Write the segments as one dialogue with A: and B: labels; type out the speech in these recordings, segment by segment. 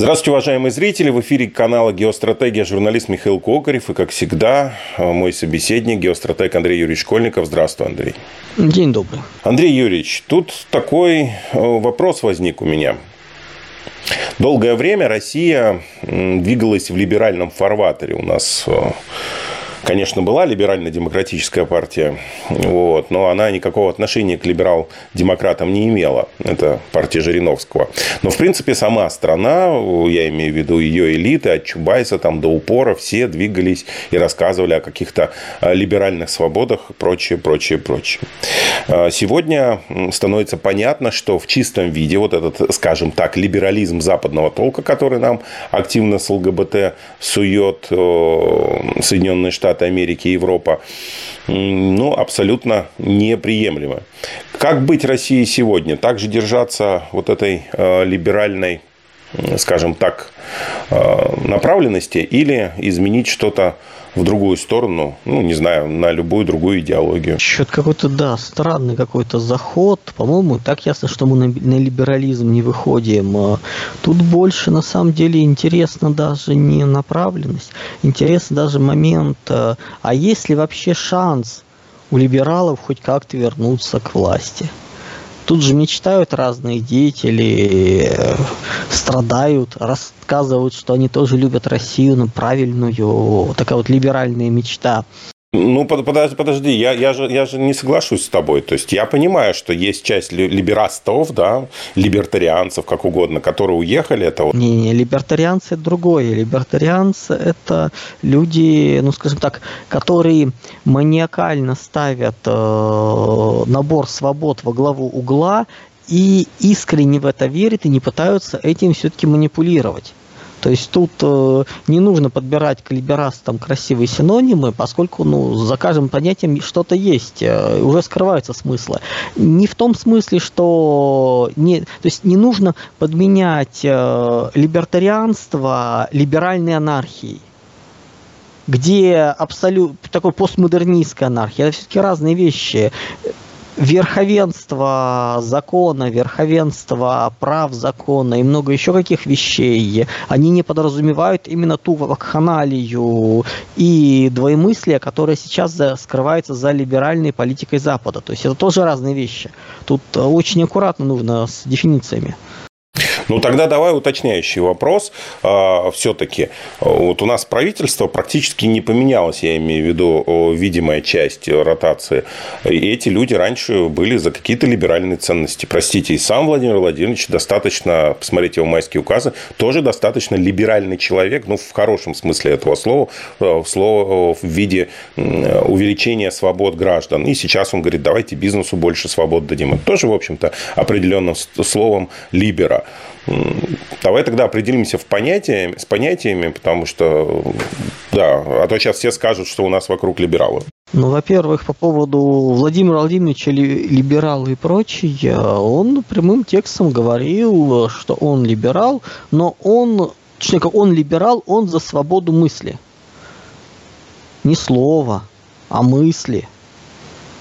A: Здравствуйте, уважаемые зрители. В эфире канала «Геостратегия» журналист Михаил Кокарев. И, как всегда, мой собеседник, геостратег Андрей Юрьевич Школьников. Здравствуй, Андрей.
B: День добрый.
A: Андрей Юрьевич, тут такой э, вопрос возник у меня. Долгое время Россия двигалась в либеральном фарватере. У нас э, конечно, была либерально-демократическая партия, вот, но она никакого отношения к либерал-демократам не имела. Это партия Жириновского. Но, в принципе, сама страна, я имею в виду ее элиты, от Чубайса там, до упора, все двигались и рассказывали о каких-то э, либеральных свободах, прочее, прочее, прочее. Э, сегодня становится понятно, что в чистом виде вот этот, скажем так, либерализм западного толка, который нам активно с ЛГБТ сует Соединенные Штаты, Штаты Америки, Европа, ну, абсолютно неприемлемо. Как быть России сегодня? Также держаться вот этой э, либеральной, скажем так, э, направленности или изменить что-то в другую сторону, ну, не знаю, на любую другую идеологию.
B: Что-то какой-то, да, странный какой-то заход. По-моему, так ясно, что мы на, на либерализм не выходим. А тут больше, на самом деле, интересно даже не направленность, интересно даже момент, а, а есть ли вообще шанс у либералов хоть как-то вернуться к власти? Тут же мечтают разные деятели, э, страдают, рассказывают, что они тоже любят Россию, но правильную, такая вот либеральная мечта.
A: Ну, подожди, подожди, я, я, же, я же не соглашусь с тобой. То есть, я понимаю, что есть часть либерастов, да, либертарианцев, как угодно, которые уехали. Это вот...
B: Не-не, либертарианцы – это другое. Либертарианцы – это люди, ну, скажем так, которые маниакально ставят э, набор свобод во главу угла и искренне в это верят и не пытаются этим все-таки манипулировать. То есть тут э, не нужно подбирать к либерастам красивые синонимы, поскольку ну, за каждым понятием что-то есть, э, уже скрываются смыслы. Не в том смысле, что не, то есть не нужно подменять э, либертарианство либеральной анархией где абсолютно такой постмодернистская анархия. Это все-таки разные вещи верховенство закона, верховенство прав закона и много еще каких вещей, они не подразумевают именно ту вакханалию и двоемыслие, которое сейчас скрывается за либеральной политикой Запада. То есть это тоже разные вещи. Тут очень аккуратно нужно с дефинициями.
A: Ну, тогда давай уточняющий вопрос. А, Все-таки вот у нас правительство практически не поменялось, я имею в виду видимая часть ротации. И эти люди раньше были за какие-то либеральные ценности. Простите, и сам Владимир Владимирович достаточно, посмотрите его майские указы, тоже достаточно либеральный человек, ну, в хорошем смысле этого слова, в, слово, в виде увеличения свобод граждан. И сейчас он говорит, давайте бизнесу больше свобод дадим. Это тоже, в общем-то, определенным словом либера. Давай тогда определимся в понятии, с понятиями, потому что, да, а то сейчас все скажут, что у нас вокруг либералы.
B: Ну, во-первых, по поводу Владимира Владимировича либерал и прочее, он прямым текстом говорил, что он либерал, но он, точнее, он либерал, он за свободу мысли. Не слова, а мысли –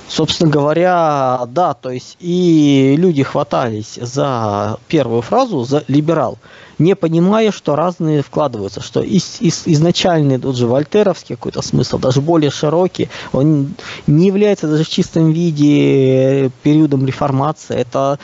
B: Собственно говоря, да, то есть и люди хватались за первую фразу, за либерал, не понимая, что разные вкладываются, что из, из, изначальный тот же вольтеровский какой-то смысл, даже более широкий, он не является даже в чистом виде периодом реформации, это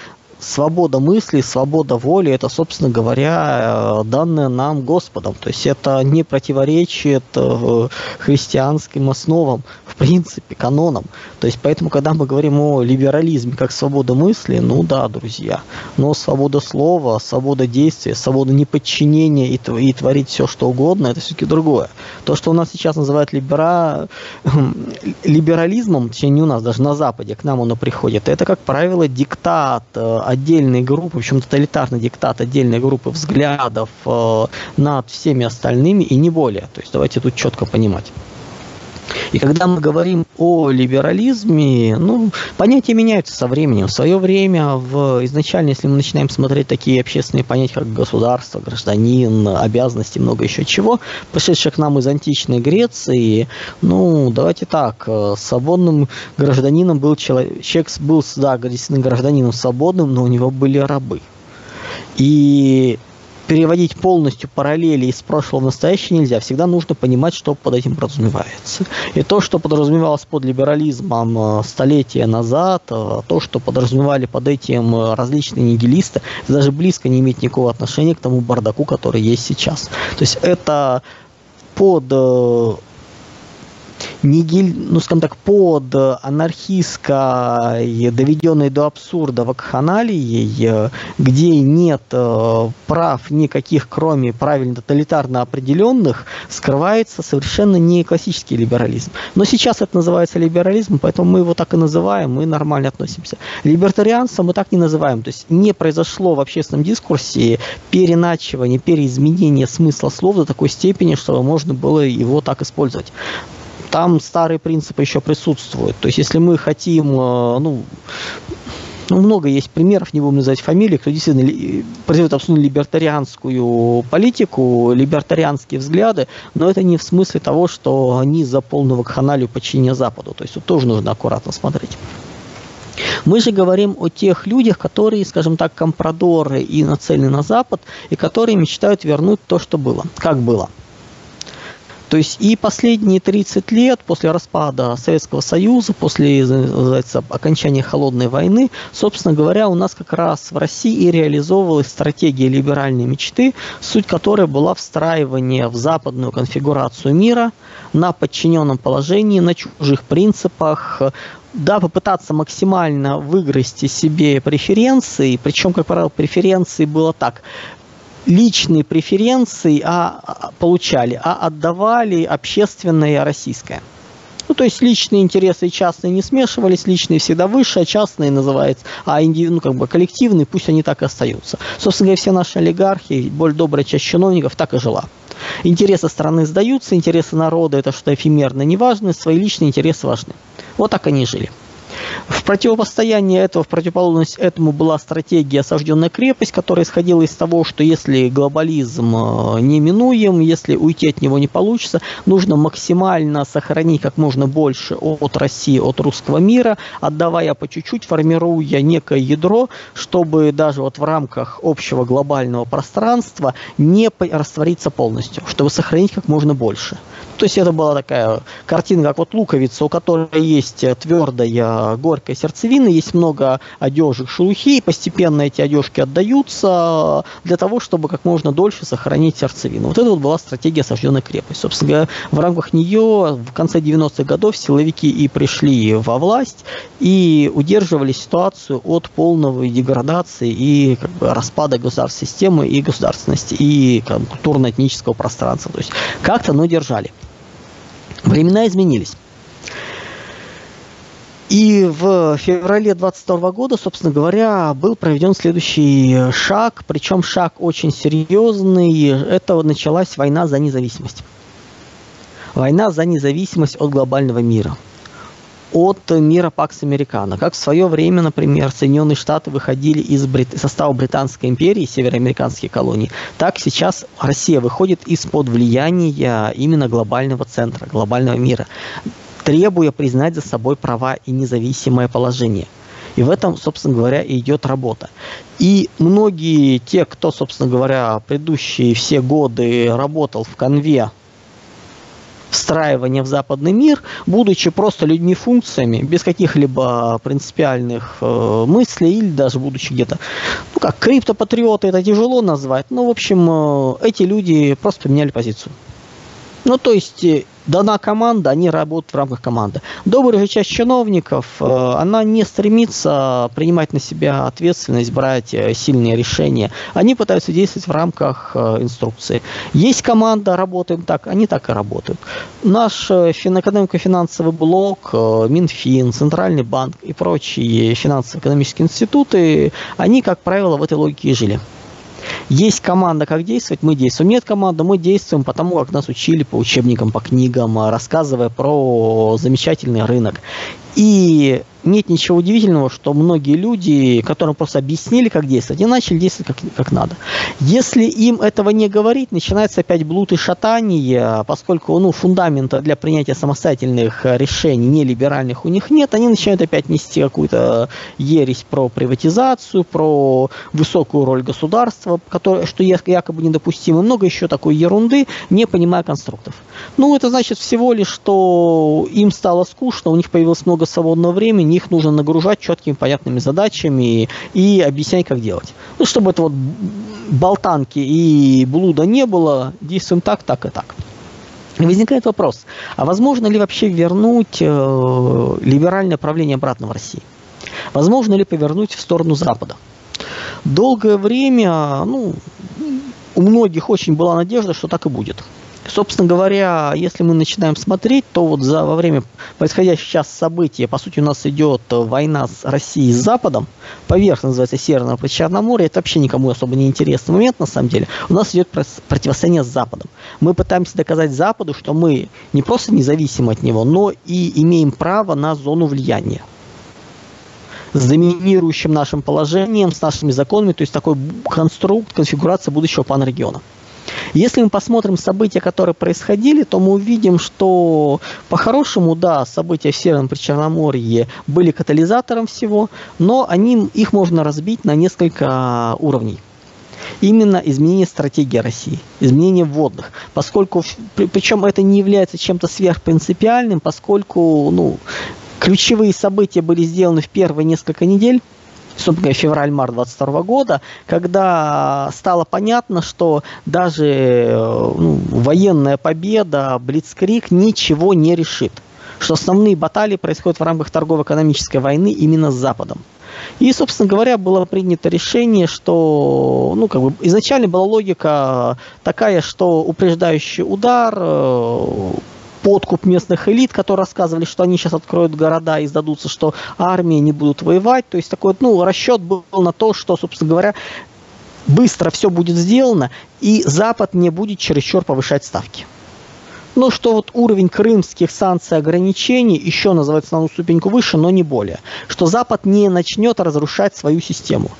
B: свобода мысли, свобода воли, это, собственно говоря, э, данное нам Господом. То есть это не противоречит э, христианским основам, в принципе, канонам. То есть поэтому, когда мы говорим о либерализме как свобода мысли, ну да, друзья, но свобода слова, свобода действия, свобода неподчинения и, творить все, что угодно, это все-таки другое. То, что у нас сейчас называют либера... либерализмом, точнее не у нас, даже на Западе, к нам оно приходит, это, как правило, диктат э, отдельной группы, в общем, тоталитарный диктат отдельной группы взглядов э, над всеми остальными и не более. То есть давайте тут четко понимать. И когда мы говорим о либерализме, ну, понятия меняются со временем. В свое время, в, изначально, если мы начинаем смотреть такие общественные понятия, как государство, гражданин, обязанности, много еще чего, пришедших к нам из античной Греции, ну, давайте так, э, свободным гражданином был человек, человек был, да, гражданином свободным, но у него были рабы. И переводить полностью параллели из прошлого в настоящее нельзя. Всегда нужно понимать, что под этим подразумевается. И то, что подразумевалось под либерализмом э, столетия назад, э, то, что подразумевали под этим э, различные нигилисты, даже близко не имеет никакого отношения к тому бардаку, который есть сейчас. То есть это под нигиль, ну, скажем так, под анархистской, доведенной до абсурда вакханалией, где нет э, прав никаких, кроме правильно тоталитарно определенных, скрывается совершенно не классический либерализм. Но сейчас это называется либерализм, поэтому мы его так и называем, мы нормально относимся. Либертарианство мы так не называем, то есть не произошло в общественном дискурсе переначивание, переизменение смысла слов до такой степени, что можно было его так использовать там старые принципы еще присутствуют. То есть, если мы хотим, э, ну, ну, много есть примеров, не будем называть фамилии, кто действительно производит абсолютно либертарианскую политику, либертарианские взгляды, но это не в смысле того, что они за полную вакханалию подчинения Западу. То есть тут тоже нужно аккуратно смотреть. Мы же говорим о тех людях, которые, скажем так, компрадоры и нацелены на Запад, и которые мечтают вернуть то, что было, как было – то есть и последние 30 лет после распада Советского Союза, после окончания Холодной войны, собственно говоря, у нас как раз в России и реализовывалась стратегия либеральной мечты, суть которой была встраивание в западную конфигурацию мира на подчиненном положении, на чужих принципах, да, попытаться максимально выгрести себе преференции, причем, как правило, преференции было так личные преференции а, а, получали, а отдавали общественное российское. Ну, то есть личные интересы и частные не смешивались, личные всегда выше, а частные называется, а инди, ну, как бы коллективные, пусть они так и остаются. Собственно говоря, все наши олигархи, более добрая часть чиновников так и жила. Интересы страны сдаются, интересы народа это что эфемерно, неважно, свои личные интересы важны. Вот так они жили. В противопостояние этого, в противоположность этому была стратегия «Осажденная крепость», которая исходила из того, что если глобализм э, неминуем, если уйти от него не получится, нужно максимально сохранить как можно больше от России, от русского мира, отдавая по чуть-чуть, формируя некое ядро, чтобы даже вот в рамках общего глобального пространства не раствориться полностью, чтобы сохранить как можно больше. То есть это была такая картина, как вот луковица, у которой есть твердая горькая сердцевина, есть много одежек, шелухи, и постепенно эти одежки отдаются для того, чтобы как можно дольше сохранить сердцевину. Вот это вот была стратегия осажденной крепости. Собственно говоря, в рамках нее в конце 90-х годов силовики и пришли во власть и удерживали ситуацию от полного деградации и как бы, распада государственной системы и государственности, и культурно-этнического пространства. То есть как-то, но держали. Времена изменились. И в феврале 22 года, собственно говоря, был проведен следующий шаг, причем шаг очень серьезный. Это началась война за независимость. Война за независимость от глобального мира от мира Пакс Американо. Как в свое время, например, Соединенные Штаты выходили из Брит... состава Британской империи, североамериканские колонии, так сейчас Россия выходит из-под влияния именно глобального центра, глобального мира, требуя признать за собой права и независимое положение. И в этом, собственно говоря, идет работа. И многие те, кто, собственно говоря, предыдущие все годы работал в конве встраивания в западный мир, будучи просто людьми-функциями, без каких-либо принципиальных э, мыслей или даже будучи где-то, ну как, криптопатриоты, это тяжело назвать, но, в общем, э, эти люди просто поменяли позицию. Ну, то есть э, дана команда, они работают в рамках команды. Добрая часть чиновников, э, она не стремится принимать на себя ответственность, брать э, сильные решения. Они пытаются действовать в рамках э, инструкции. Есть команда, работаем так, они так и работают. Наш экономико-финансовый блок, Минфин, Центральный банк и прочие финансово-экономические институты, они, как правило, в этой логике и жили. Есть команда, как действовать, мы действуем. Нет команды, мы действуем потому, как нас учили по учебникам, по книгам, рассказывая про замечательный рынок. И нет ничего удивительного, что многие люди, которым просто объяснили, как действовать, и начали действовать как, как надо. Если им этого не говорить, начинается опять блуд и шатание, поскольку ну, фундамента для принятия самостоятельных решений, не либеральных у них нет, они начинают опять нести какую-то ересь про приватизацию, про высокую роль государства, которое, что якобы недопустимо, много еще такой ерунды, не понимая конструктов. Ну, это значит всего лишь, что им стало скучно, у них появилось много свободного времени, их нужно нагружать четкими, понятными задачами и объяснять, как делать. Ну, чтобы это вот болтанки и блуда не было, действуем так, так и так. И возникает вопрос, а возможно ли вообще вернуть э, либеральное правление обратно в России? Возможно ли повернуть в сторону Запада? Долгое время, ну, у многих очень была надежда, что так и будет. Собственно говоря, если мы начинаем смотреть, то вот за, во время происходящих сейчас событий, по сути, у нас идет война с Россией с Западом, поверх называется Северного Причерноморья, это вообще никому особо не интересный момент, на самом деле. У нас идет противостояние с Западом. Мы пытаемся доказать Западу, что мы не просто независимы от него, но и имеем право на зону влияния с доминирующим нашим положением, с нашими законами, то есть такой конструкт, конфигурация будущего панрегиона. Если мы посмотрим события, которые происходили, то мы увидим, что по-хорошему, да, события в Северном Причерноморье были катализатором всего, но они, их можно разбить на несколько уровней. Именно изменение стратегии России, изменение вводных, поскольку, причем это не является чем-то сверхпринципиальным, поскольку ну, ключевые события были сделаны в первые несколько недель, собственно, февраль-март 22 года, когда стало понятно, что даже э, ну, военная победа, Блицкрик ничего не решит. Что основные баталии происходят в рамках торгово-экономической войны именно с Западом. И, собственно говоря, было принято решение, что ну, как бы изначально была логика такая, что упреждающий удар э, подкуп местных элит, которые рассказывали, что они сейчас откроют города и сдадутся, что армии не будут воевать. То есть такой ну, расчет был на то, что, собственно говоря, быстро все будет сделано, и Запад не будет чересчур повышать ставки. Ну, что вот уровень крымских санкций ограничений еще называется на одну ступеньку выше, но не более. Что Запад не начнет разрушать свою систему.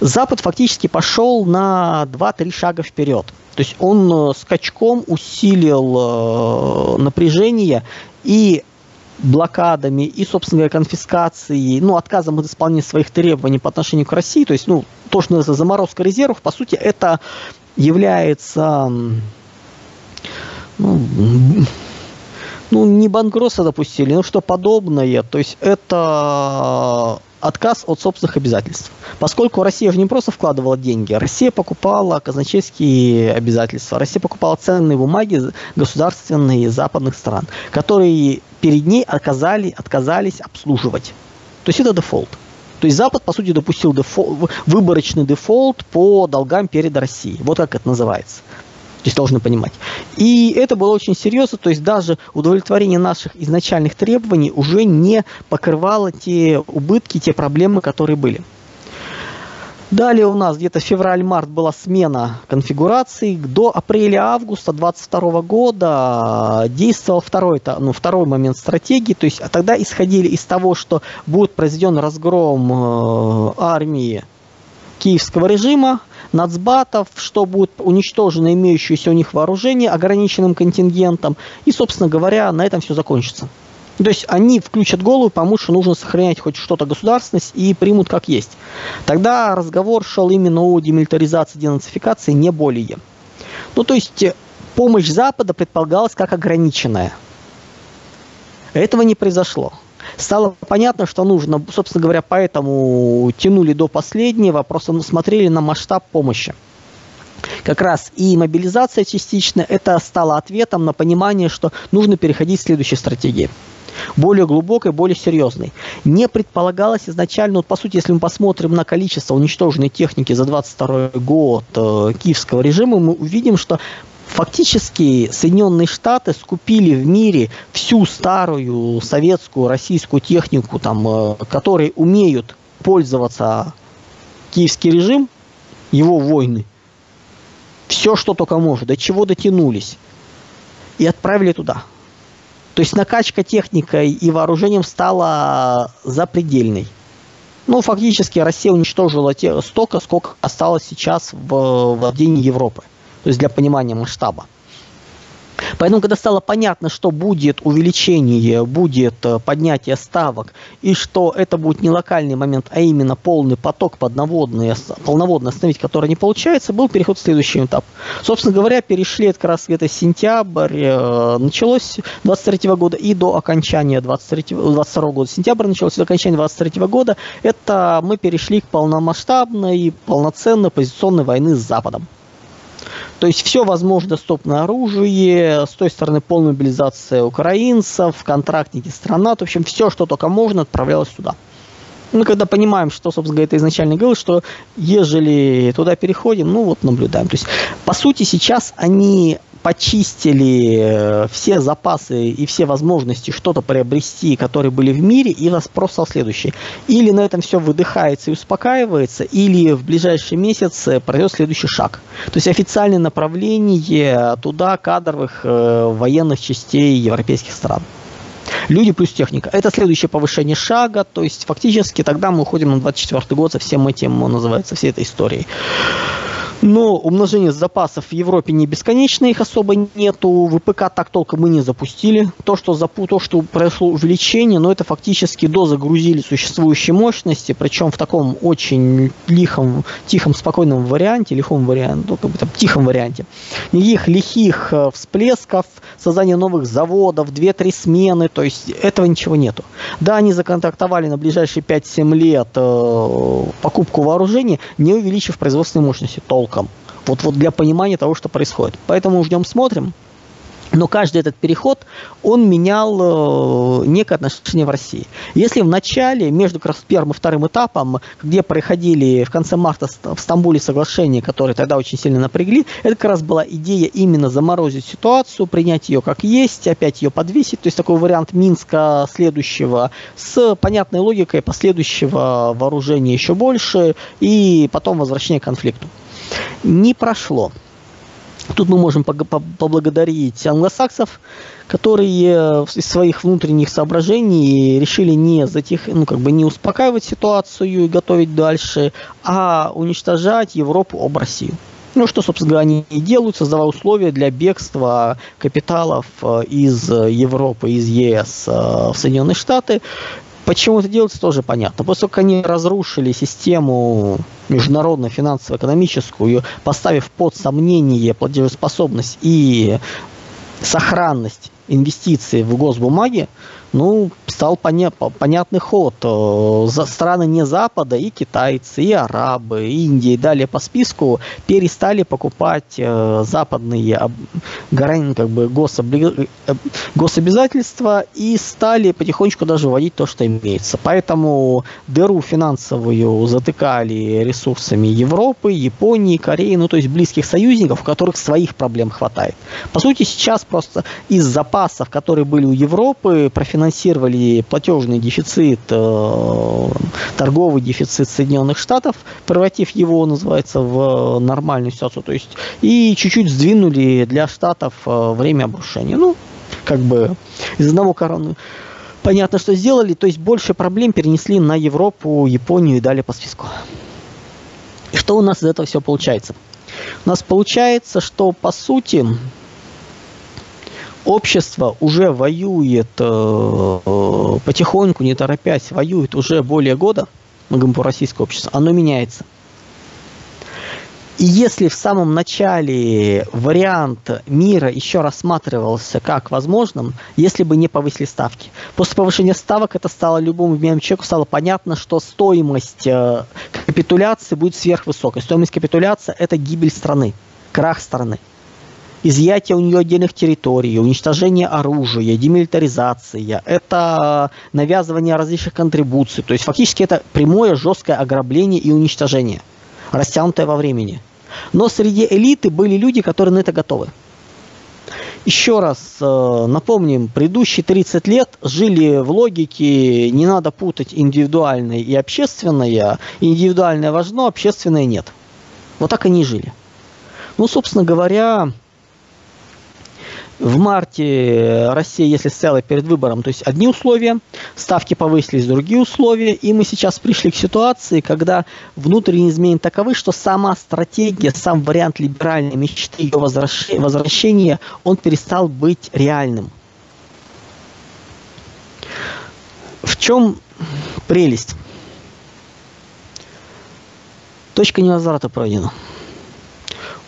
B: Запад фактически пошел на 2-3 шага вперед. То есть он э, скачком усилил э, напряжение и блокадами и, собственно говоря, конфискацией, ну, отказом от исполнения своих требований по отношению к России, то есть, ну, то, что называется заморозка резервов, по сути, это является, ну, ну, не банкротство допустили, но что подобное, то есть это отказ от собственных обязательств. Поскольку Россия же не просто вкладывала деньги, Россия покупала казначейские обязательства, Россия покупала ценные бумаги государственные западных стран, которые перед ней отказали, отказались обслуживать. То есть это дефолт. То есть Запад, по сути, допустил дефолт, выборочный дефолт по долгам перед Россией. Вот как это называется. То есть должны понимать. И это было очень серьезно, то есть даже удовлетворение наших изначальных требований уже не покрывало те убытки, те проблемы, которые были. Далее у нас где-то февраль-март была смена конфигурации. До апреля-августа 2022 года действовал второй, ну, второй момент стратегии. То есть тогда исходили из того, что будет произведен разгром э, армии киевского режима, нацбатов, что будет уничтожено имеющееся у них вооружение ограниченным контингентом. И, собственно говоря, на этом все закончится. То есть они включат голову, поймут, что нужно сохранять хоть что-то государственность и примут как есть. Тогда разговор шел именно о демилитаризации, денацификации, не более. Ну, то есть э, помощь Запада предполагалась как ограниченная. Этого не произошло. Стало понятно, что нужно, собственно говоря, поэтому тянули до последнего, просто смотрели на масштаб помощи. Как раз и мобилизация частично, это стало ответом на понимание, что нужно переходить к следующей стратегии более глубокой, более серьезной. Не предполагалось изначально, вот по сути, если мы посмотрим на количество уничтоженной техники за 22 год э, киевского режима, мы увидим, что Фактически Соединенные Штаты скупили в мире всю старую советскую, российскую технику, там, э, которые умеют пользоваться киевский режим, его войны. Все, что только может, до чего дотянулись. И отправили туда. То есть накачка техникой и вооружением стала запредельной. Ну, фактически Россия уничтожила те, столько, сколько осталось сейчас в владении Европы. То есть для понимания масштаба. Поэтому, когда стало понятно, что будет увеличение, будет э, поднятие ставок, и что это будет не локальный момент, а именно полный поток подноводный, полноводный остановить, который не получается, был переход в следующий этап. Собственно говоря, перешли это как раз где-то сентябрь, э, началось 23 года и до окончания 23, 22 года. Сентябрь началось до окончания 23 года. Это мы перешли к полномасштабной, полноценной позиционной войны с Западом. То есть все возможно доступное оружие, с той стороны полная мобилизация украинцев, контрактники страна, в общем, все, что только можно, отправлялось туда. Мы когда понимаем, что, собственно говоря, это изначально говорил, что ежели туда переходим, ну вот наблюдаем. То есть, по сути, сейчас они почистили э, все запасы и все возможности что-то приобрести, которые были в мире, и вопрос стал следующий. Или на этом все выдыхается и успокаивается, или в ближайшие месяцы пройдет следующий шаг. То есть официальное направление туда кадровых э, военных частей европейских стран. Люди плюс техника. Это следующее повышение шага, то есть фактически тогда мы уходим на 24 год со всем этим, называется, всей этой историей. Но умножение запасов в Европе не бесконечно, их особо нету. ВПК так толком мы не запустили. То, что, запу... то, что произошло увеличение, но это фактически дозагрузили существующие мощности, причем в таком очень лихом, тихом, спокойном варианте, лихом варианте, ну, как бы там, тихом варианте. Никаких лихих э, всплесков, создания новых заводов, 2-3 смены, то есть этого ничего нету. Да, они законтрактовали на ближайшие 5-7 лет э, покупку вооружений, не увеличив производственные мощности толком толком. Вот, вот для понимания того, что происходит. Поэтому ждем, смотрим. Но каждый этот переход, он менял э, некое отношение в России. Если в начале, между первым и вторым этапом, где проходили в конце марта в Стамбуле соглашения, которые тогда очень сильно напрягли, это как раз была идея именно заморозить ситуацию, принять ее как есть, опять ее подвесить. То есть такой вариант Минска следующего с понятной логикой последующего вооружения еще больше и потом возвращения к конфликту не прошло. Тут мы можем поблагодарить англосаксов, которые из своих внутренних соображений решили не затих, ну как бы не успокаивать ситуацию и готовить дальше, а уничтожать Европу об Россию. Ну, что, собственно говоря, они и делают, создавая условия для бегства капиталов э, из Европы, из ЕС э, в Соединенные Штаты. Почему это делается, тоже понятно. Как они разрушили систему международную финансово-экономическую, поставив под сомнение платежеспособность и сохранность инвестиций в госбумаги, ну, стал поня понятный ход. Э, за страны не Запада, и китайцы, и арабы, и Индия, и далее по списку перестали покупать э, западные как бы, гособли... Э, гособязательства и стали потихонечку даже вводить то, что имеется. Поэтому дыру финансовую затыкали ресурсами Европы, Японии, Кореи, ну, то есть близких союзников, у которых своих проблем хватает. По сути, сейчас просто из запасов, которые были у Европы, профинансировали финансировали платежный дефицит, э, торговый дефицит Соединенных Штатов, превратив его, называется, в нормальную ситуацию. То есть и чуть-чуть сдвинули для Штатов э, время обрушения. Ну, как бы из одного короны. Понятно, что сделали, то есть больше проблем перенесли на Европу, Японию и далее по списку. И что у нас из этого все получается? У нас получается, что по сути общество уже воюет э, потихоньку, не торопясь, воюет уже более года, мы говорим про российское общество, оно меняется. И если в самом начале вариант мира еще рассматривался как возможным, если бы не повысили ставки. После повышения ставок это стало любому человеку стало понятно, что стоимость э, капитуляции будет сверхвысокой. Стоимость капитуляции это гибель страны, крах страны изъятие у нее отдельных территорий, уничтожение оружия, демилитаризация, это навязывание различных контрибуций. То есть фактически это прямое жесткое ограбление и уничтожение, растянутое во времени. Но среди элиты были люди, которые на это готовы. Еще раз э, напомним, предыдущие 30 лет жили в логике не надо путать индивидуальное и общественное. Индивидуальное важно, общественное нет. Вот так они и жили. Ну, собственно говоря, В марте Россия, если стояла перед выбором, то есть одни условия, ставки повысились, другие условия, и мы сейчас пришли к ситуации, когда внутренние изменения таковы, что сама стратегия, сам вариант либеральной мечты, ее возвращения, он перестал быть реальным. В чем прелесть? Точка невозврата пройдена.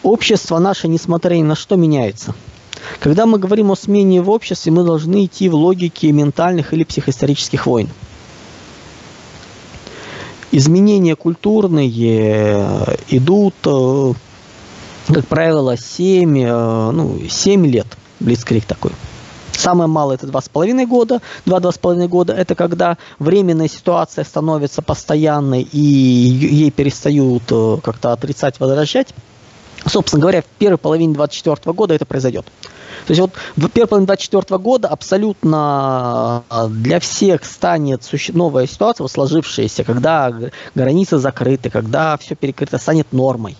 B: Общество наше, несмотря ни на что, меняется – когда мы говорим о смене в обществе, мы должны идти в логике ментальных или психоисторических войн. Изменения культурные э, идут, э, как правило, 7, э, ну, 7 лет. Блицкрик такой. Самое малое это 2,5 года. 2-2,5 года это когда временная ситуация становится постоянной и ей перестают как-то отрицать, возражать. Собственно говоря, в первой половине 2024 года это произойдет. То есть вот в первой половине 2024 года абсолютно а, для всех станет новая ситуация, вот сложившаяся, когда границы закрыты, когда все перекрыто, станет нормой.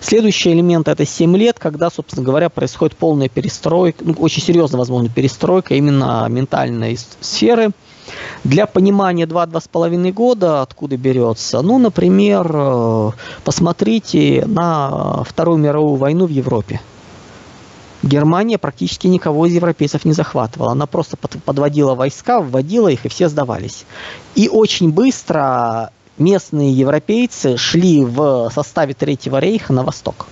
B: Следующий элемент это 7 лет, когда, собственно говоря, происходит полная перестройка, ну, очень серьезная, возможно, перестройка именно ментальной сферы. Для понимания 2-2,5 года откуда берется, ну, например, э, посмотрите на Вторую мировую войну в Европе. Германия практически никого из европейцев не захватывала. Она просто подводила войска, вводила их, и все сдавались. И очень быстро местные европейцы шли в составе Третьего рейха на восток.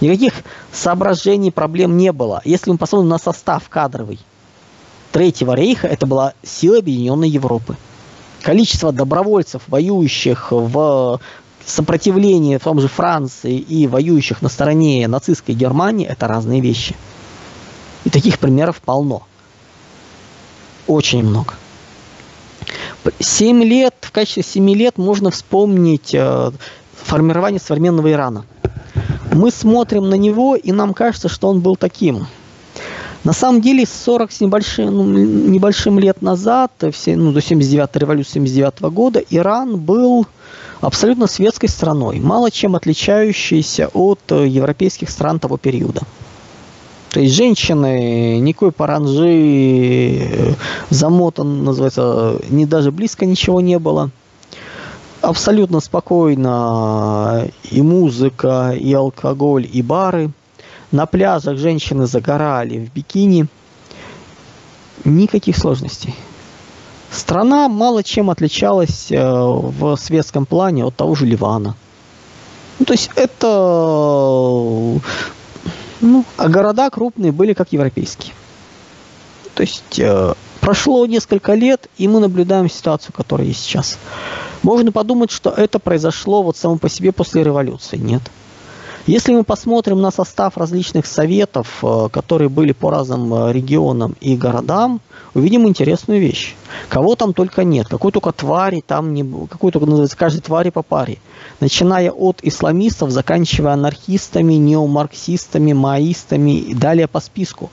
B: Никаких соображений, проблем не было. Если мы посмотрим на состав кадровый Третьего рейха, это была сила Объединенной Европы. Количество добровольцев, воюющих в сопротивлении в том же Франции и воюющих на стороне нацистской Германии, это разные вещи. И таких примеров полно. Очень много. Семь лет, в качестве семи лет можно вспомнить э, формирование современного Ирана. Мы смотрим на него, и нам кажется, что он был таким. На самом деле, 40 с небольшим, ну, небольшим лет назад, все, ну, до 79-й революции 79 -го года, Иран был абсолютно светской страной, мало чем отличающейся от э, европейских стран того периода. То есть женщины, никакой паранжи, э, замотан, называется, не даже близко ничего не было. Абсолютно спокойно и музыка, и алкоголь, и бары. На пляжах женщины загорали в бикини. Никаких сложностей. Страна мало чем отличалась э, в светском плане от того же Ливана. Ну, то есть это... Ну, а города крупные были как европейские. То есть э, прошло несколько лет, и мы наблюдаем ситуацию, которая есть сейчас. Можно подумать, что это произошло вот само по себе после революции. Нет. Если мы посмотрим на состав различных советов, э, которые были по разным э, регионам и городам, увидим интересную вещь. Кого там только нет, какой только твари там не какой только называется каждой твари по паре. Начиная от исламистов, заканчивая анархистами, неомарксистами, маоистами и далее по списку.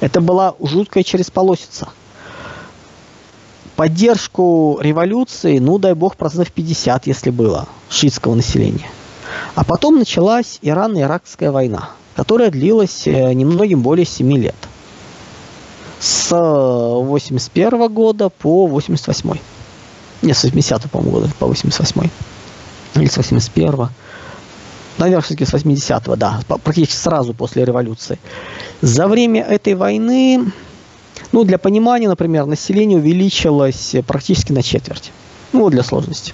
B: Это была жуткая чересполосица. Поддержку революции, ну дай бог, процентов 50, если было, шиитского населения. А потом началась Ирано-Иракская война, которая длилась э, немногим более 7 лет. С 81 года по 88. Не, с 80 по-моему, года по 88. Или с 81 наверное, все-таки с 80-го, да, практически сразу после революции. За время этой войны, ну, для понимания, например, население увеличилось практически на четверть. Ну, для сложности.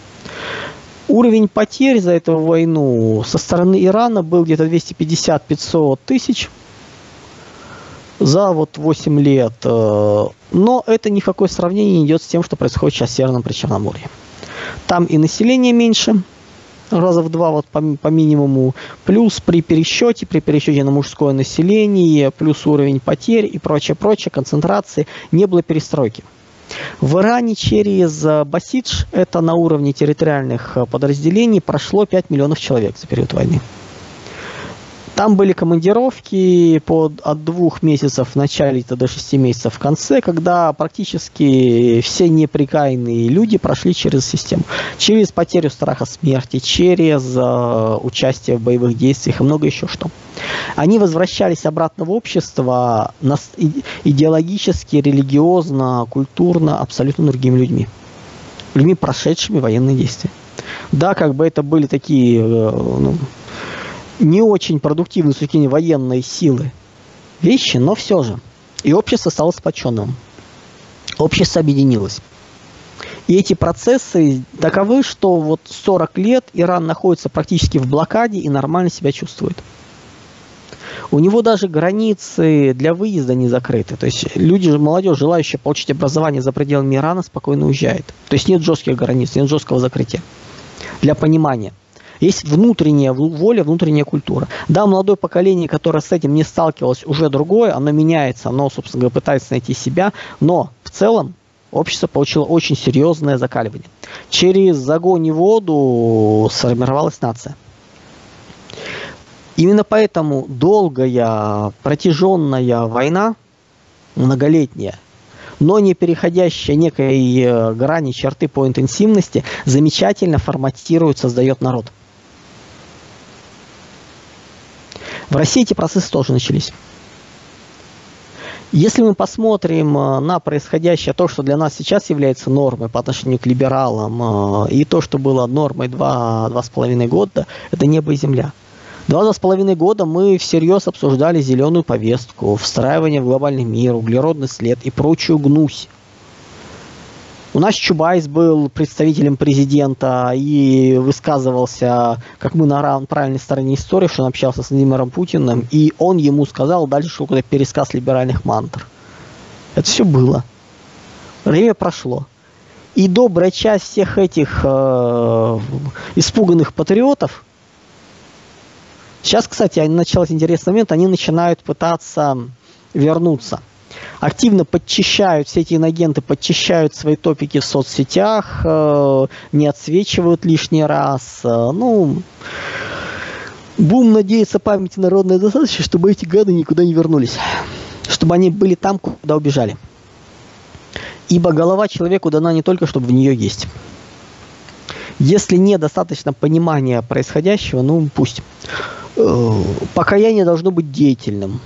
B: Уровень потерь за эту войну со стороны Ирана был где-то 250-500 тысяч за вот 8 лет. Э, но это ни в какое сравнение не идет с тем, что происходит сейчас в Северном Причерноморье. Там и население меньше, раза в два вот по, по минимуму, плюс при пересчете, при пересчете на мужское население, плюс уровень потерь и прочее, прочее, концентрации, не было перестройки. В Иране через э, Басидж, это на уровне территориальных э, подразделений, прошло 5 миллионов человек за период войны. Там были командировки под, от двух месяцев в начале до шести месяцев в конце, когда практически все неприкаянные люди прошли через систему. Через потерю страха смерти, через э, участие в боевых действиях и много еще что. Они возвращались обратно в общество идеологически, религиозно, культурно, абсолютно другими людьми. Людьми, прошедшими военные действия. Да, как бы это были такие э, ну, не очень продуктивные с точки зрения военной силы вещи, но все же. И общество стало сплоченным. Общество объединилось. И эти процессы таковы, что вот 40 лет Иран находится практически в блокаде и нормально себя чувствует. У него даже границы для выезда не закрыты. То есть люди, молодежь, желающая получить образование за пределами Ирана, спокойно уезжает. То есть нет жестких границ, нет жесткого закрытия. Для понимания. Есть внутренняя воля, внутренняя культура. Да, молодое поколение, которое с этим не сталкивалось, уже другое, оно меняется, оно, собственно говоря, пытается найти себя, но в целом общество получило очень серьезное закаливание. Через огонь и воду сформировалась нация. Именно поэтому долгая, протяженная война, многолетняя, но не переходящая некой э, грани черты по интенсивности, замечательно форматирует, создает народ. В России эти процессы тоже начались. Если мы посмотрим э, на происходящее, то, что для нас сейчас является нормой по отношению к либералам, э, и то, что было нормой два, два с половиной года, это небо и земля. Два с половиной года мы всерьез обсуждали зеленую повестку, встраивание в глобальный мир, углеродный след и прочую гнусь. У нас Чубайс был представителем президента и высказывался, как мы на правильной стороне истории, что он общался с Владимиром Путиным, и он ему сказал дальше что какой-то пересказ либеральных мантр. Это все было. Время прошло. И добрая часть всех этих э, испуганных патриотов, Сейчас, кстати, начался интересный момент, они начинают пытаться вернуться. Активно подчищают, все эти инагенты подчищают свои топики в соцсетях, э, не отсвечивают лишний раз. Э, ну, будем надеяться, памяти народной достаточно, чтобы эти гады никуда не вернулись. Чтобы они были там, куда убежали. Ибо голова человеку дана не только, чтобы в нее есть. Если недостаточно понимания происходящего, ну пусть. Э, покаяние должно быть деятельным,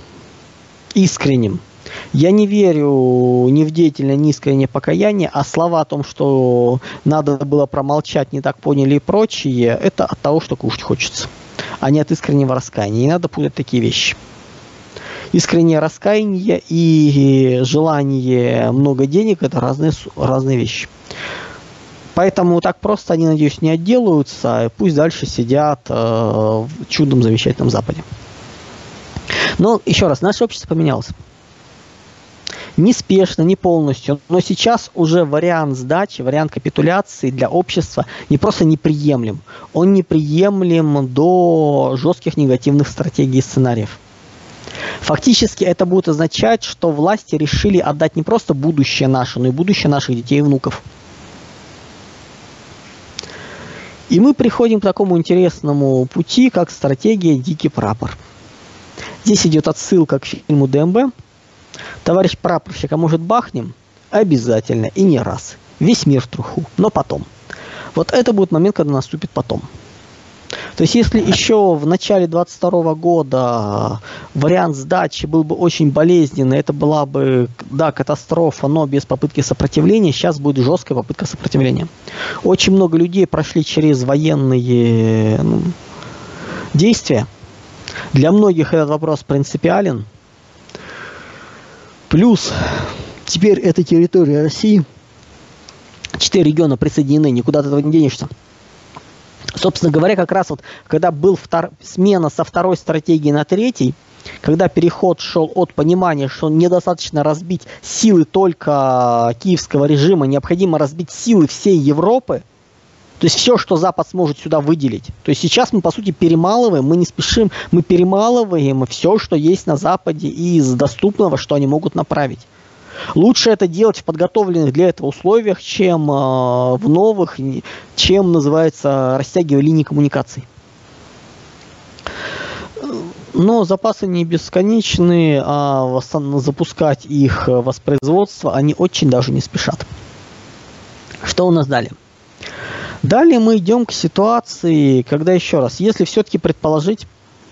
B: искренним. Я не верю ни в деятельное, ни искреннее покаяние, а слова о том, что надо было промолчать, не так поняли и прочее, это от того, что кушать хочется, а не от искреннего раскаяния. Не надо путать такие вещи. Искреннее раскаяние и желание много денег – это разные, разные вещи. Поэтому так просто они, надеюсь, не отделаются, пусть дальше сидят э, в чудном замечательном Западе. Но еще раз, наше общество поменялось. Неспешно, не полностью, но сейчас уже вариант сдачи, вариант капитуляции для общества не просто неприемлем, он неприемлем до жестких негативных стратегий и сценариев. Фактически это будет означать, что власти решили отдать не просто будущее наше, но и будущее наших детей и внуков – И мы приходим к такому интересному пути, как стратегия «Дикий прапор». Здесь идет отсылка к фильму ДМБ. Товарищ прапорщик, а может бахнем? Обязательно и не раз. Весь мир в труху, но потом. Вот это будет момент, когда наступит потом. То есть, если еще в начале 22 года вариант сдачи был бы очень болезненный, это была бы, да, катастрофа, но без попытки сопротивления, сейчас будет жесткая попытка сопротивления. Очень много людей прошли через военные ну, действия. Для многих этот вопрос принципиален. Плюс, теперь это территория России. Четыре региона присоединены, никуда от этого не денешься. Собственно говоря, как раз вот, когда был втор... смена со второй стратегии на третий, когда переход шел от понимания, что недостаточно разбить силы только киевского режима, необходимо разбить силы всей Европы, то есть все, что Запад сможет сюда выделить. То есть сейчас мы, по сути, перемалываем, мы не спешим, мы перемалываем все, что есть на Западе из доступного, что они могут направить. Лучше это делать в подготовленных для этого условиях, чем э, в новых, чем называется растягивая линии коммуникаций. Но запасы не бесконечны, а запускать их воспроизводство они очень даже не спешат. Что у нас далее? Далее мы идем к ситуации, когда еще раз, если все-таки предположить,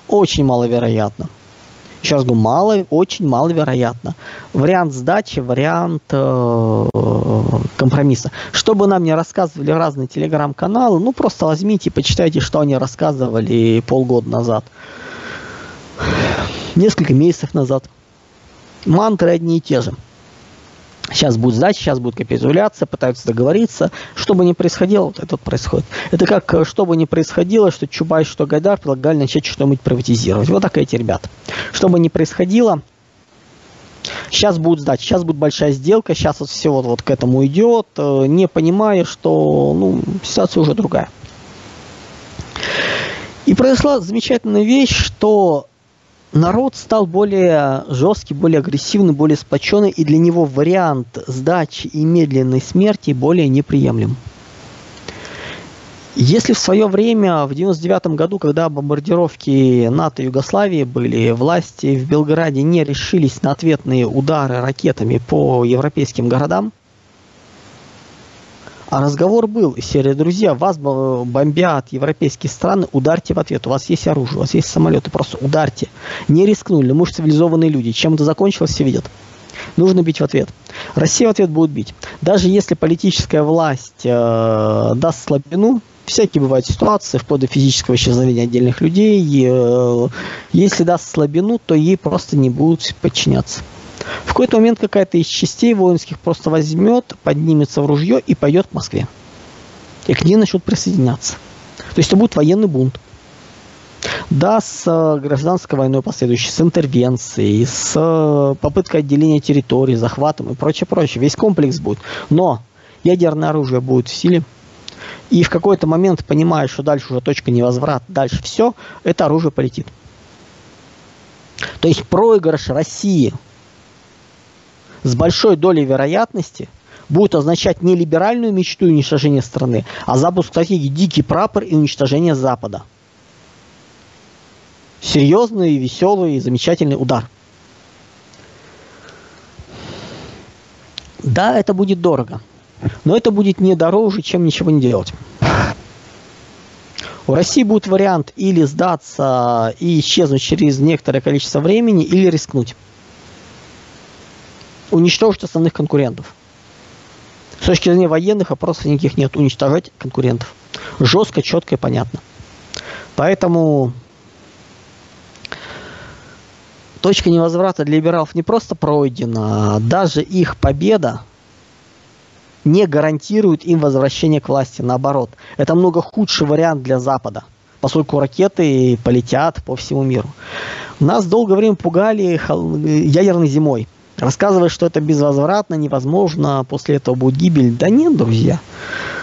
B: очень маловероятно. Раз говорю, мало, очень маловероятно. Вариант сдачи, вариант э, компромисса. Что бы нам не рассказывали разные телеграм-каналы, ну просто возьмите и почитайте, что они рассказывали полгода назад. Несколько месяцев назад. Мантры одни и те же. Сейчас будет сдача, сейчас будет капитуляция, пытаются договориться. Что бы ни происходило, вот это происходит. Это как, э, что бы ни происходило, что Чубай, что Гайдар предлагали начать что-нибудь приватизировать. Вот так эти ребята. Что бы ни происходило, сейчас будет сдача, сейчас будет большая сделка, сейчас вот все вот, вот к этому идет, э, не понимая, что ну, ситуация уже другая. И произошла замечательная вещь, что народ стал более жесткий, более агрессивный, более сплоченный, и для него вариант сдачи и медленной смерти более неприемлем. Если в свое время, в 99 году, когда бомбардировки НАТО и Югославии были, власти в Белграде не решились на ответные удары ракетами по европейским городам, а разговор был из серии «Друзья, вас бомбят европейские страны, ударьте в ответ. У вас есть оружие, у вас есть самолеты, просто ударьте». Не рискнули, мы же цивилизованные люди. Чем это закончилось, все видят. Нужно бить в ответ. Россия в ответ будет бить. Даже если политическая власть э, даст слабину, всякие бывают ситуации, вплоть до физического исчезновения отдельных людей, э, если даст слабину, то ей просто не будут подчиняться. В какой-то момент какая-то из частей воинских просто возьмет, поднимется в ружье и пойдет к Москве. И к ней начнут присоединяться. То есть это будет военный бунт. Да, с э, гражданской войной последующей, с интервенцией, с э, попыткой отделения территории, захватом и прочее, прочее. Весь комплекс будет. Но ядерное оружие будет в силе. И в какой-то момент, понимая, что дальше уже точка невозврата, дальше все, это оружие полетит. То есть проигрыш России – с большой долей вероятности будет означать не либеральную мечту и уничтожение страны, а запуск стратегии «Дикий прапор» и уничтожение Запада. Серьезный, веселый, замечательный удар. Да, это будет дорого, но это будет не дороже, чем ничего не делать. У России будет вариант или сдаться и исчезнуть через некоторое количество времени, или рискнуть уничтожить основных конкурентов. С точки зрения военных вопросов никаких нет. Уничтожать конкурентов. Жестко, четко и понятно. Поэтому точка невозврата для либералов не просто пройдена, даже их победа не гарантирует им возвращение к власти. Наоборот, это много худший вариант для Запада, поскольку ракеты полетят по всему миру. Нас долгое время пугали ядерной зимой рассказывая, что это безвозвратно, невозможно, после этого будет гибель. Да нет, друзья.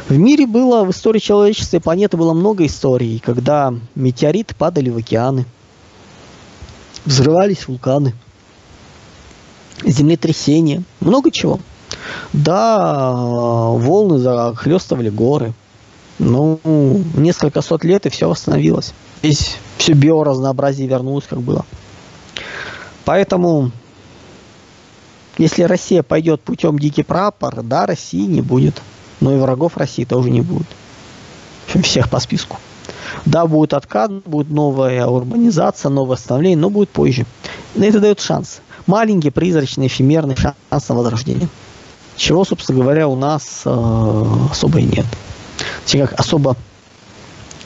B: В мире было, в истории человечества и планеты было много историй, когда метеориты падали в океаны, взрывались вулканы, землетрясения, много чего. Да, волны захлестывали горы. Ну, несколько сот лет, и все восстановилось. Здесь все биоразнообразие вернулось, как было. Поэтому если Россия пойдет путем дикий прапор, да, России не будет. Но и врагов России тоже не будет. Всех по списку. Да, будет откат, будет новая урбанизация, новое становление, но будет позже. Но это дает шанс. Маленький, призрачный, эфемерный шанс на возрождение. Чего, собственно говоря, у нас э, особо и нет. Точнее, как особо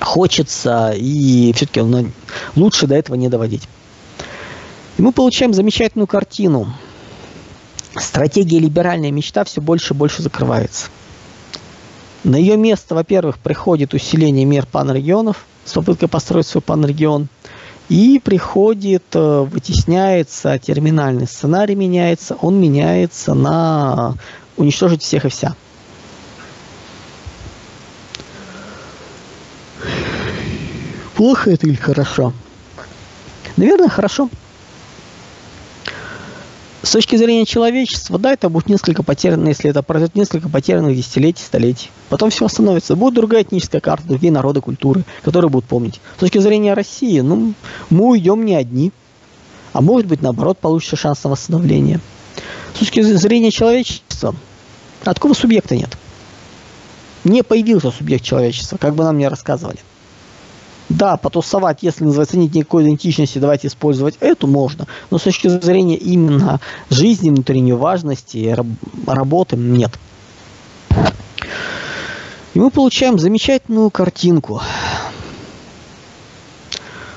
B: хочется, и все-таки лучше до этого не доводить. И мы получаем замечательную картину стратегия либеральная мечта все больше и больше закрывается. На ее место, во-первых, приходит усиление мер панрегионов с попыткой построить свой панрегион. И приходит, э, вытесняется, терминальный сценарий меняется, он меняется на уничтожить всех и вся. Плохо это или хорошо? Наверное, хорошо. С точки зрения человечества, да, это будет несколько потерянных, если это пройдет несколько потерянных десятилетий, столетий. Потом все восстановится. Будет другая этническая карта, другие народы, культуры, которые будут помнить. С точки зрения России, ну, мы уйдем не одни. А может быть, наоборот, получится шанс на восстановление. С точки зрения человечества, откуда субъекта нет? Не появился субъект человечества, как бы нам не рассказывали. Да, потусовать, если нет никакой идентичности, давайте использовать эту можно. Но с точки зрения именно жизни, внутренней важности, работы нет. И мы получаем замечательную картинку,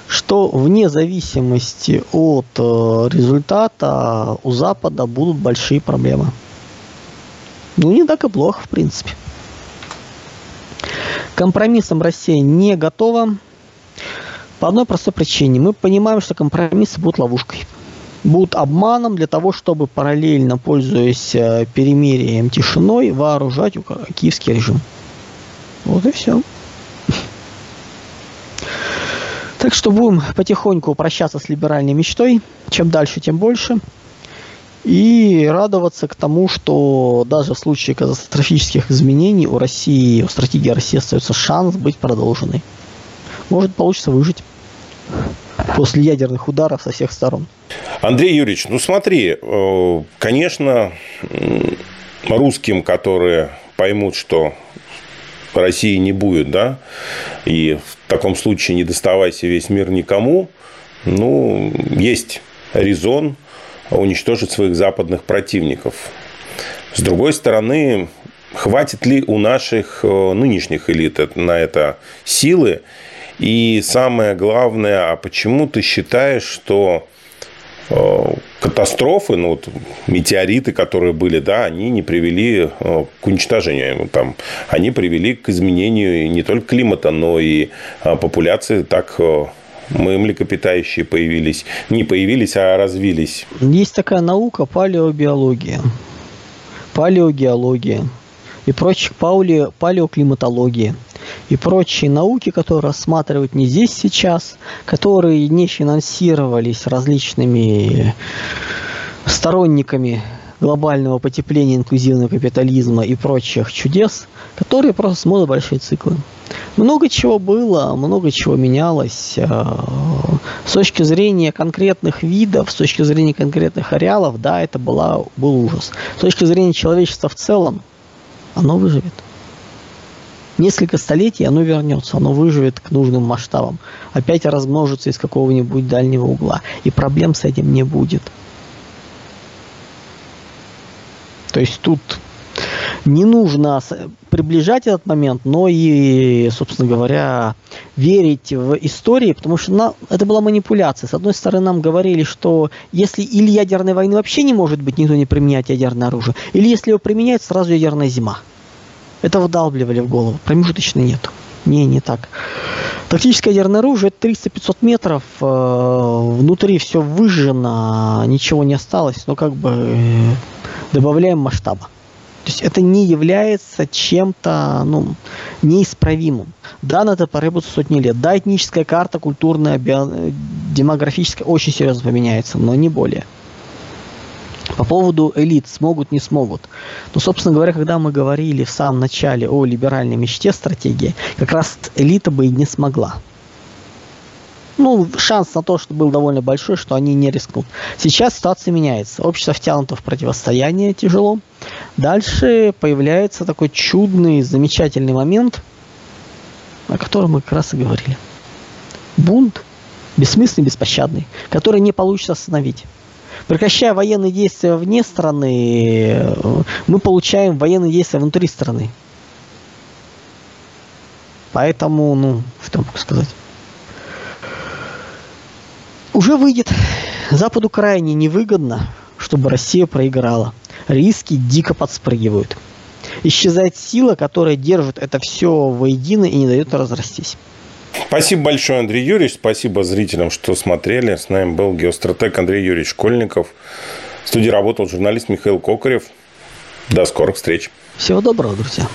B: что вне зависимости от э, результата у Запада будут большие проблемы. Ну, не так и плохо, в принципе. Компромиссом Россия не готова. По одной простой причине. Мы понимаем, что компромиссы будут ловушкой. Будут обманом для того, чтобы параллельно, пользуясь э, перемирием, тишиной, вооружать киевский режим. Вот и все. Так что будем потихоньку прощаться с либеральной мечтой. Чем дальше, тем больше. И радоваться к тому, что даже в случае катастрофических изменений у России, у стратегии России остается шанс быть продолженной. Может получится выжить после ядерных ударов со всех сторон.
A: Андрей Юрьевич, ну смотри, э, конечно, русским, которые поймут, что России не будет, да, и в таком случае не доставайся весь мир никому, ну, есть резон уничтожить своих западных противников. С другой стороны, хватит ли у наших э, нынешних элит на это силы? И самое главное, а почему ты считаешь, что э, катастрофы, ну, вот, метеориты, которые были, да, они не привели э, к уничтожению. Там, они привели к изменению не только климата, но и популяции так мы млекопитающие появились. Не появились, а развились.
B: Есть такая наука палеобиология, палеогеология и прочие пале, палеоклиматология и прочие науки, которые рассматривают не здесь сейчас, которые не финансировались различными сторонниками глобального потепления, инклюзивного капитализма и прочих чудес, которые просто смотрят большие циклы. Много чего было, много чего менялось. Э, с точки зрения конкретных видов, с точки зрения конкретных ареалов, да, это была, был ужас. С точки зрения человечества в целом, оно выживет. Несколько столетий оно вернется, оно выживет к нужным масштабам. Опять размножится из какого-нибудь дальнего угла. И проблем с этим не будет. То есть тут не нужно приближать этот момент, но и, собственно говоря, верить в истории, потому что на, это была манипуляция. С одной стороны, нам говорили, что если или ядерной войны вообще не может быть, никто не применяет ядерное оружие, или если его применяют, сразу ядерная зима. Это вдалбливали в голову. Промежуточной нет. Не, не так. Тактическое ядерное оружие это 300-500 метров, э, внутри все выжжено, ничего не осталось, но как бы э, добавляем масштаба. То есть это не является чем-то ну, неисправимым. Да, на это потребуется сотни лет. Да, этническая карта, культурная, био... демографическая очень серьезно поменяется, но не более. По поводу элит, смогут, не смогут. Ну, собственно говоря, когда мы говорили в самом начале о либеральной мечте стратегии, как раз элита бы и не смогла ну, шанс на то, что был довольно большой, что они не рискнут. Сейчас ситуация меняется. Общество втянуто в противостояние тяжело. Дальше появляется такой чудный, замечательный момент, о котором мы как раз и говорили. Бунт, бессмысленный, беспощадный, который не получится остановить. Прекращая военные действия вне страны, мы получаем военные действия внутри страны. Поэтому, ну, что могу сказать? Уже выйдет. Западу крайне невыгодно, чтобы Россия проиграла. Риски дико подспрыгивают. Исчезает сила, которая держит это все воедино и не дает разрастись.
A: Спасибо большое, Андрей Юрьевич. Спасибо зрителям, что смотрели. С нами был геостратег Андрей Юрьевич Школьников. В студии работал журналист Михаил Кокарев. До скорых встреч.
B: Всего доброго, друзья.